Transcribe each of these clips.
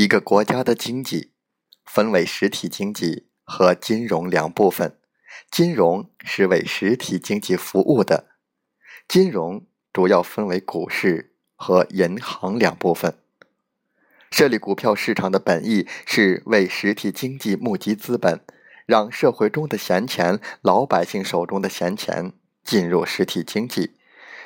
一个国家的经济分为实体经济和金融两部分。金融是为实体经济服务的，金融主要分为股市和银行两部分。设立股票市场的本意是为实体经济募集资本，让社会中的闲钱、老百姓手中的闲钱进入实体经济，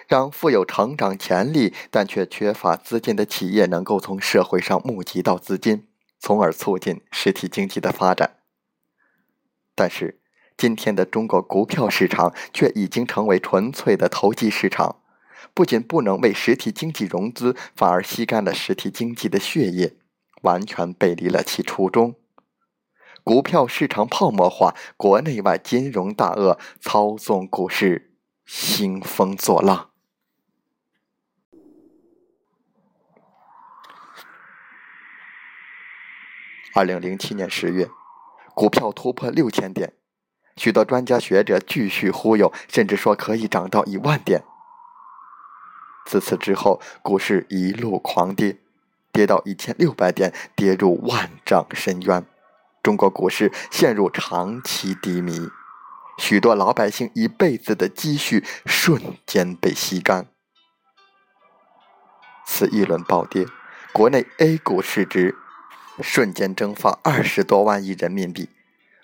让富有成长潜力但却缺乏资金的企业能够从社会上募集到资金，从而促进实体经济的发展。但是，今天的中国股票市场却已经成为纯粹的投机市场，不仅不能为实体经济融资，反而吸干了实体经济的血液，完全背离了其初衷。股票市场泡沫化，国内外金融大鳄操纵股市，兴风作浪。二零零七年十月，股票突破六千点。许多专家学者继续忽悠，甚至说可以涨到一万点。自此之后，股市一路狂跌，跌到一千六百点，跌入万丈深渊。中国股市陷入长期低迷，许多老百姓一辈子的积蓄瞬间被吸干。此一轮暴跌，国内 A 股市值瞬间蒸发二十多万亿人民币。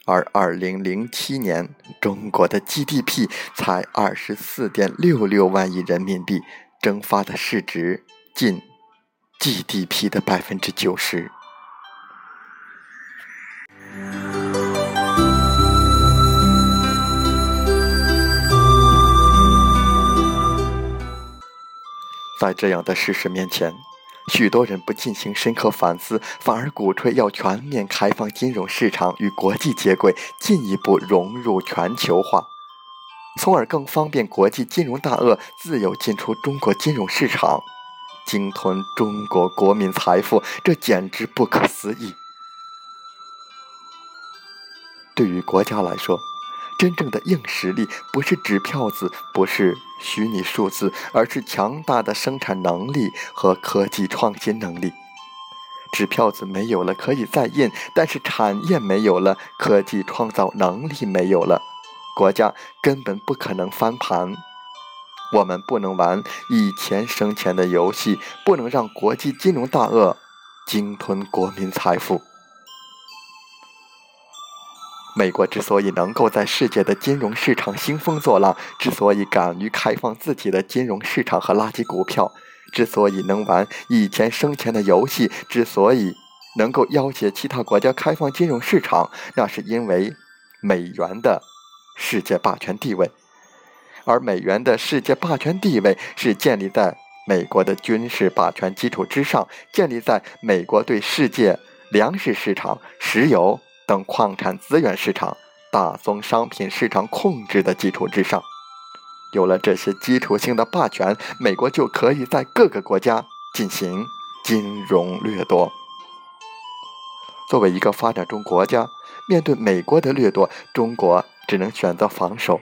而二零零七年，中国的 GDP 才二十四点六六万亿人民币，蒸发的市值近 GDP 的百分之九十。在这样的事实面前。许多人不进行深刻反思，反而鼓吹要全面开放金融市场与国际接轨，进一步融入全球化，从而更方便国际金融大鳄自由进出中国金融市场，鲸吞中国国民财富，这简直不可思议。对于国家来说，真正的硬实力不是纸票子，不是虚拟数字，而是强大的生产能力和科技创新能力。纸票子没有了可以再印，但是产业没有了，科技创造能力没有了，国家根本不可能翻盘。我们不能玩以钱生钱的游戏，不能让国际金融大鳄鲸吞国民财富。美国之所以能够在世界的金融市场兴风作浪，之所以敢于开放自己的金融市场和垃圾股票，之所以能玩以钱生钱的游戏，之所以能够要挟其他国家开放金融市场，那是因为美元的世界霸权地位。而美元的世界霸权地位是建立在美国的军事霸权基础之上，建立在美国对世界粮食市场、石油。等矿产资源市场、大宗商品市场控制的基础之上，有了这些基础性的霸权，美国就可以在各个国家进行金融掠夺。作为一个发展中国家，面对美国的掠夺，中国只能选择防守。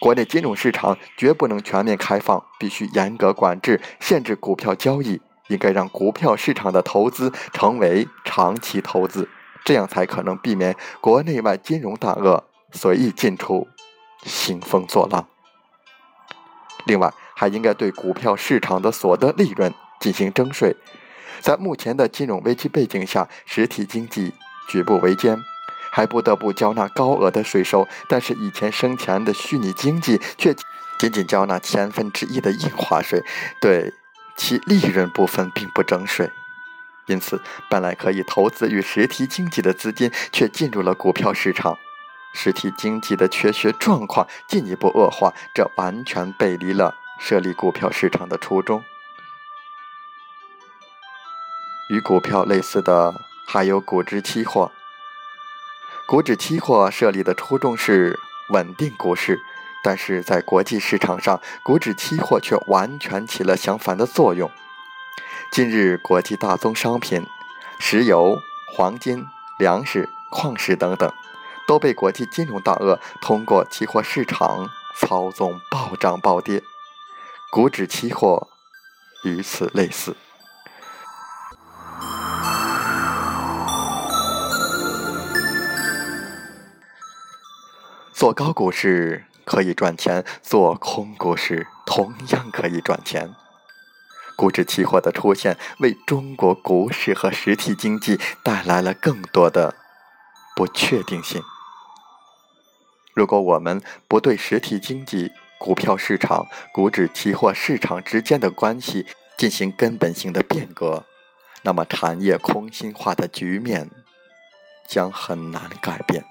国内金融市场绝不能全面开放，必须严格管制，限制股票交易，应该让股票市场的投资成为长期投资。这样才可能避免国内外金融大鳄随意进出、兴风作浪。另外，还应该对股票市场的所得利润进行征税。在目前的金融危机背景下，实体经济举步维艰，还不得不交纳高额的税收。但是，以前生钱的虚拟经济却仅仅交纳千分之一的印花税，对其利润部分并不征税。因此，本来可以投资与实体经济的资金，却进入了股票市场，实体经济的缺血状况进一步恶化，这完全背离了设立股票市场的初衷。与股票类似的还有股指期货。股指期货设立的初衷是稳定股市，但是在国际市场上，股指期货却完全起了相反的作用。近日，国际大宗商品、石油、黄金、粮食、矿石等等，都被国际金融大鳄通过期货市场操纵暴涨暴跌。股指期货与此类似。做高股市可以赚钱，做空股市同样可以赚钱。股指期货的出现，为中国股市和实体经济带来了更多的不确定性。如果我们不对实体经济、股票市场、股指期货市场之间的关系进行根本性的变革，那么产业空心化的局面将很难改变。